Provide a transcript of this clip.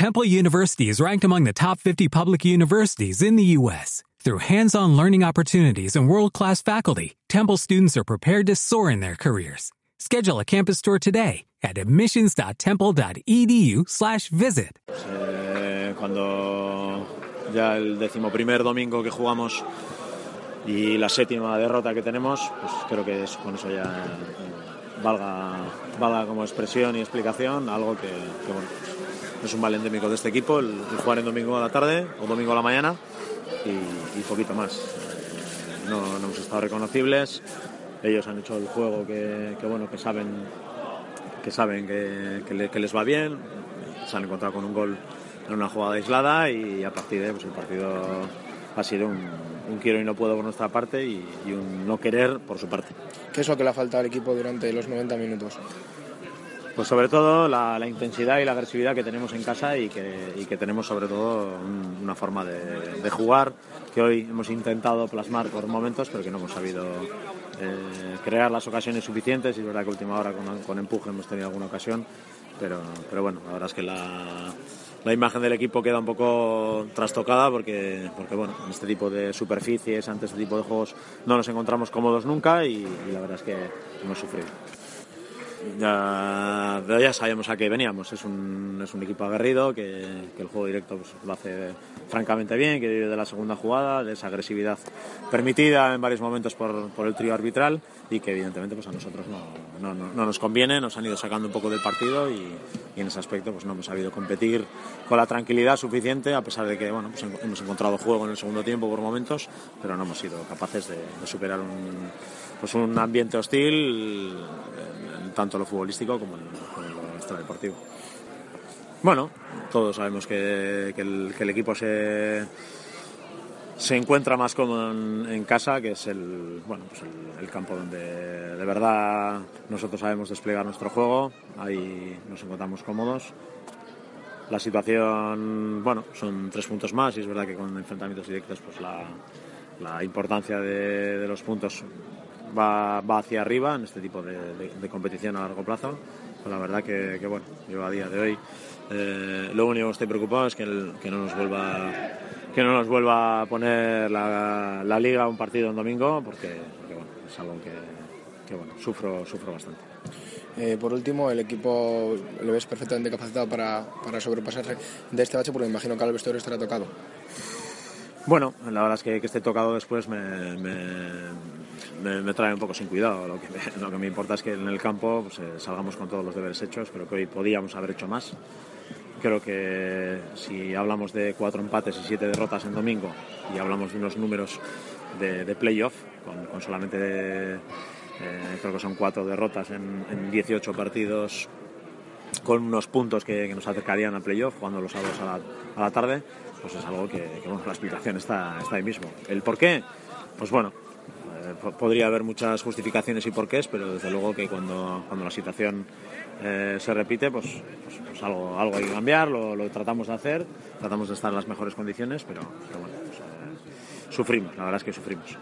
Temple University is ranked among the top 50 public universities in the U.S. Through hands-on learning opportunities and world-class faculty, Temple students are prepared to soar in their careers. Schedule a campus tour today at admissions.temple.edu/visit. Eh, cuando ya el decimoprimer domingo que jugamos y la séptima derrota que tenemos, pues creo que es, con eso ya eh, valga, valga como expresión y explicación algo que, que, bueno, es un mal endémico de este equipo, el, jugar en domingo a la tarde o domingo a la mañana y, y poquito más. No, hemos estado reconocibles, ellos han hecho el juego que, bueno, que saben que saben que, que le- que les va bien, se han encontrado con un gol en una jugada aislada y a partir de pues el partido ha sido un, quiero y no puedo por nuestra parte y un no querer por su parte. ¿Qué es lo que le ha faltado al equipo durante los 90 minutos? Pues sobre todo la, intensidad y la agresividad que tenemos en casa y que, tenemos sobre todo un- una forma de, jugar que hoy hemos intentado plasmar por momentos pero que no hemos sabido eh, crear las ocasiones suficientes. Y es verdad que última hora con, empuje hemos tenido alguna ocasión pero, pero bueno, la verdad es que la, imagen del equipo queda un poco trastocada porque, porque bueno, en este tipo de superficies, ante este tipo de juegos no nos encontramos cómodos nunca y la verdad es que hemos sufrido ya, ya sabíamos a qué veníamos. Es un, es un equipo aguerrido que, el juego directo pues, lo hace francamente bien, que vive de la segunda jugada, de esa agresividad permitida en varios momentos por, por el trío arbitral y que evidentemente pues, a nosotros no, no, no- no nos conviene, nos han ido sacando un poco del partido y, y en ese aspecto pues, no hemos sabido competir con la tranquilidad suficiente a pesar de que bueno, pues, hemos encontrado juego en el segundo tiempo por momentos, pero no hemos sido capaces de, de superar un, pues, un ambiente hostil tanto lo futbolístico como en, en lo extradeportivo. Bueno, todos sabemos que, el, equipo se, se encuentra más cómodo en, casa, que es el, bueno, pues el campo donde de verdad nosotros sabemos desplegar nuestro juego, ahí nos encontramos cómodos. La situación, bueno, son tres puntos más y es verdad que con enfrentamientos directos pues la, la importancia de, de los puntos va, va hacia arriba en este tipo de, de- de competición a largo plazo. Pero la verdad que, que, bueno, yo a día de hoy eh, lo único que estoy preocupado es que, el- que no nos vuelva que no nos vuelva a poner la, la liga un partido en domingo porque, porque, bueno, es algo que, que, bueno, sufro, sufro bastante. Eh, por último, el equipo lo ves perfectamente capacitado para, para sobrepasarse de este bache, porque me imagino que al vestuario estará tocado. Bueno, la verdad es que que esté tocado después me, me, me- trae un poco sin cuidado. Lo que me, importa es que en el campo pues, eh, salgamos con todos los deberes hechos. Creo que hoy podíamos haber hecho más. Creo que si hablamos de cuatro empates y siete derrotas en domingo y hablamos de unos números de, de playoff, con, solamente eh, creo que son cuatro derrotas en, en 18 partidos con unos puntos que, nos acercarían al playoff jugando los sábados a la, a la tarde, pues es algo que, que, bueno, la explicación está, está ahí mismo. ¿El por qué? Pues bueno, podría haber muchas justificaciones y porqués, pero desde luego que cuando, cuando la situación eh, se repite, pues, pues, pues algo, algo hay que cambiar, lo, lo tratamos de hacer, tratamos de estar en las mejores condiciones, pero, pero bueno, pues, eh, sufrimos, la verdad es que sufrimos.